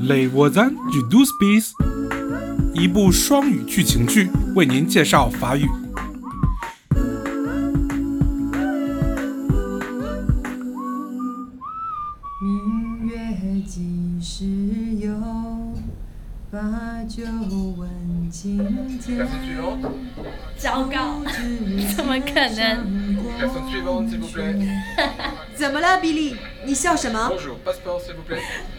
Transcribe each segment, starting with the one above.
Le s voisin du douceur，一部双语剧情剧，为您介绍法语。明月几时有，把酒问青天。糟糕，怎么可能？怎么了，比利？你笑什么？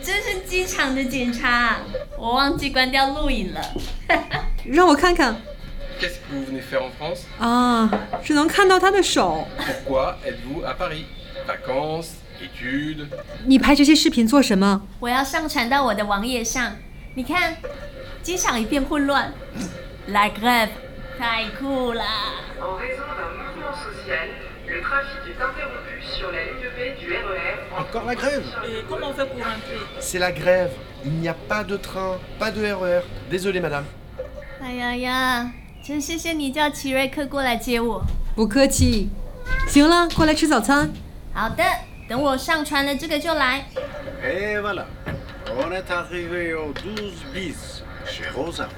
这 是机场的警察，我忘记关掉录影了。让我看看。啊，只能看到他的手。你拍这些视频做什么？我要上传到我的网页上。你看，机场一片混乱。太酷了。encore la grève. comment on fait pour rentrer C'est la grève. Il n'y a pas de train, pas de RER. E Désolée, madame. Aïe, aïe, aïe. Je suis Et voilà. On est arrivé au 12 bis chez Rosa.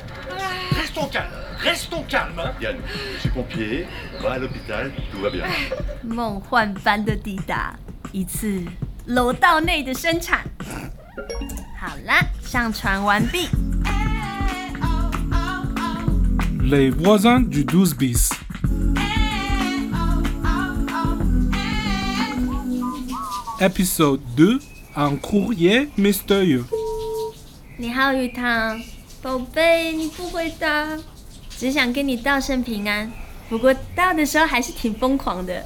Restons calmes, restons calmes. Yann, hein. je suis pompier, va à l'hôpital, tout va bien. Mon Juan Fan de Dida, 一次.楼道内的生产，好啦，上传完毕。Les voisins du douze Un mystérieux. Nihao bis, episode deux, un courrier mystérieux。你好，鱼塘，宝贝，你不回答，只想跟你道声平安。不过到的时候还是挺疯狂的。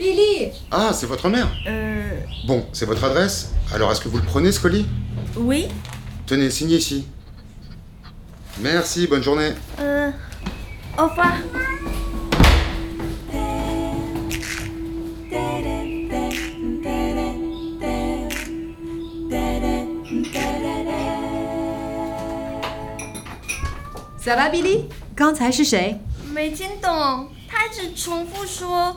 Billy Ah, c'est votre mère Euh. Bon, c'est votre adresse. Alors, est-ce que vous le prenez, ce colis Oui Tenez, signez ici. Merci, bonne journée. Euh. Au revoir. Ça va, Billy 刚才是谁？没听懂，他一直重复说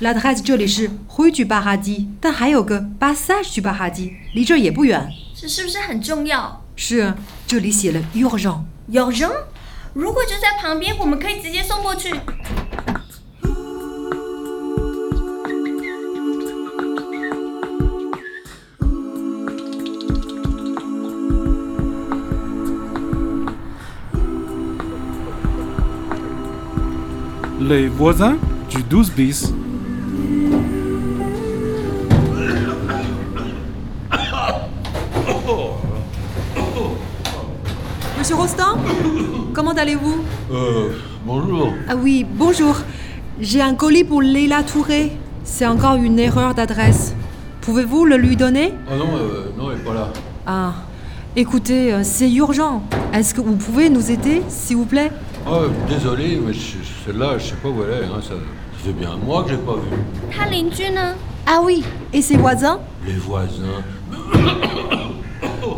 l i t t h 这里是灰居巴哈基，但还有个巴萨居巴哈基，离这儿也不远。这是不是很重要？是，这里写了 u r g e n o urgent，如果就在旁边，我们可以直接送过去。Les voisins du bis。Monsieur Rostand Comment allez-vous Euh. Bonjour. Ah oui, bonjour. J'ai un colis pour Leila Touré. C'est encore une erreur d'adresse. Pouvez-vous le lui donner Ah non, euh, non, elle n'est pas là. Ah. Écoutez, euh, c'est urgent. Est-ce que vous pouvez nous aider, s'il vous plaît Ah, désolé, mais celle-là, je sais pas où elle est. Hein, ça, bien moi mois que je n'ai pas vu Ah oui, et ses voisins Les voisins.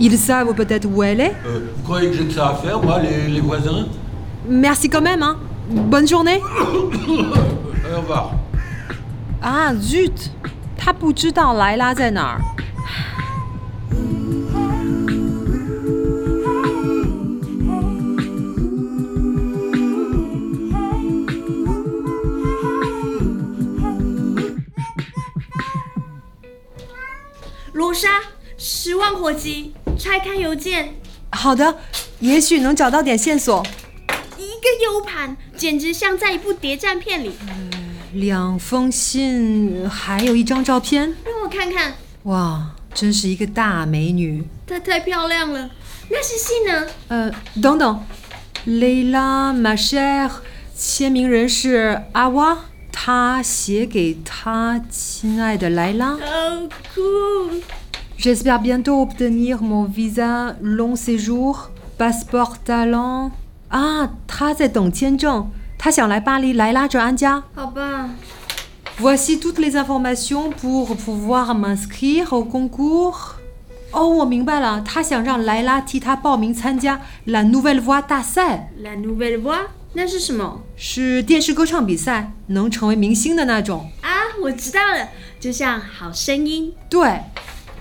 Ils savent peut-être où elle est euh, Vous croyez que j'ai que ça à faire, moi, les, les voisins Merci quand même, hein. Bonne journée. Au revoir. Ah, zut Laila Rosa, 十万火急！拆开邮件，好的，也许能找到点线索。一个 U 盘，简直像在一部谍战片里。两封信，还有一张照片，让我看看。哇，真是一个大美女！她太漂亮了。那是信呢？呃，等等，莱拉·马歇尔，签名人是阿娃，她写给她亲爱的莱拉。好酷。J'espère bientôt obtenir mon visa long séjour, passeport talent. Ah, Laila, 他想来巴黎,来拉着安家. Oh ben. Voici toutes les informations pour pouvoir m'inscrire au concours. Oh, je comprends. Il veut que Laila participe la nouvelle voix de La nouvelle voix C'est quoi C'est une compétition de chanson de télévision. Ah, je comprends. C'est comme « Bon son ». Oui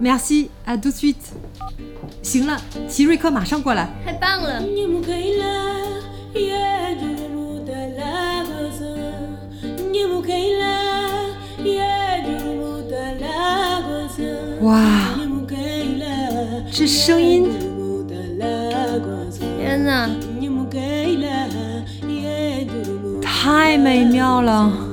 Merci à tout de suite。行了，奇瑞克马上过来。太棒了！哇，这声音，天哪，太美妙了！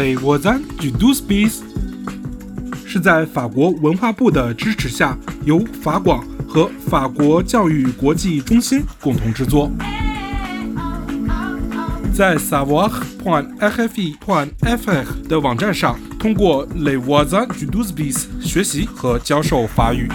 《Les v o i s i n j d u n e i s e 是在法国文化部的支持下，由法广和法国教育国际中心共同制作。在 savoir.fr 的网站上，通过《Les v o i s i n j d u n e i s e 学习和教授法语。